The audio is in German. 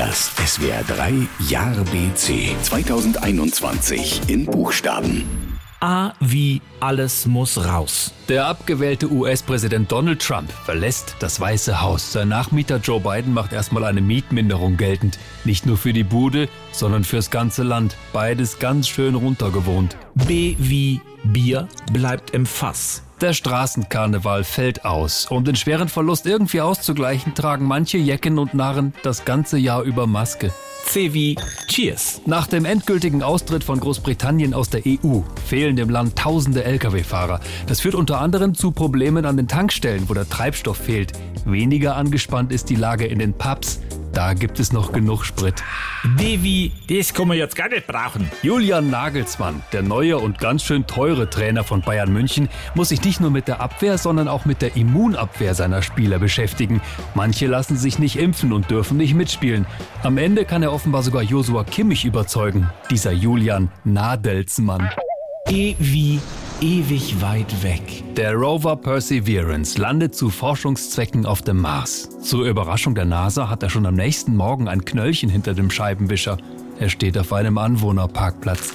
Das SWR 3 Jahr BC 2021 in Buchstaben. A wie alles muss raus. Der abgewählte US-Präsident Donald Trump verlässt das Weiße Haus. Sein Nachmieter Joe Biden macht erstmal eine Mietminderung geltend. Nicht nur für die Bude, sondern fürs ganze Land. Beides ganz schön runtergewohnt. B wie Bier bleibt im Fass. Der Straßenkarneval fällt aus. Um den schweren Verlust irgendwie auszugleichen, tragen manche Jecken und Narren das ganze Jahr über Maske. C wie Cheers. Nach dem endgültigen Austritt von Großbritannien aus der EU fehlen dem Land tausende Lkw-Fahrer. Das führt unter anderem zu Problemen an den Tankstellen, wo der Treibstoff fehlt. Weniger angespannt ist die Lage in den Pubs. Da gibt es noch genug Sprit. D wie das kann man jetzt gar nicht brauchen. Julian Nagelsmann, der neue und ganz schön teure Trainer von Bayern München, muss sich nicht nur mit der Abwehr, sondern auch mit der Immunabwehr seiner Spieler beschäftigen. Manche lassen sich nicht impfen und dürfen nicht mitspielen. Am Ende kann er offenbar sogar Josua Kimmich überzeugen. Dieser Julian Nadelsmann. Wie ewig weit weg. Der Rover Perseverance landet zu Forschungszwecken auf dem Mars. Zur Überraschung der NASA hat er schon am nächsten Morgen ein Knöllchen hinter dem Scheibenwischer. Er steht auf einem Anwohnerparkplatz.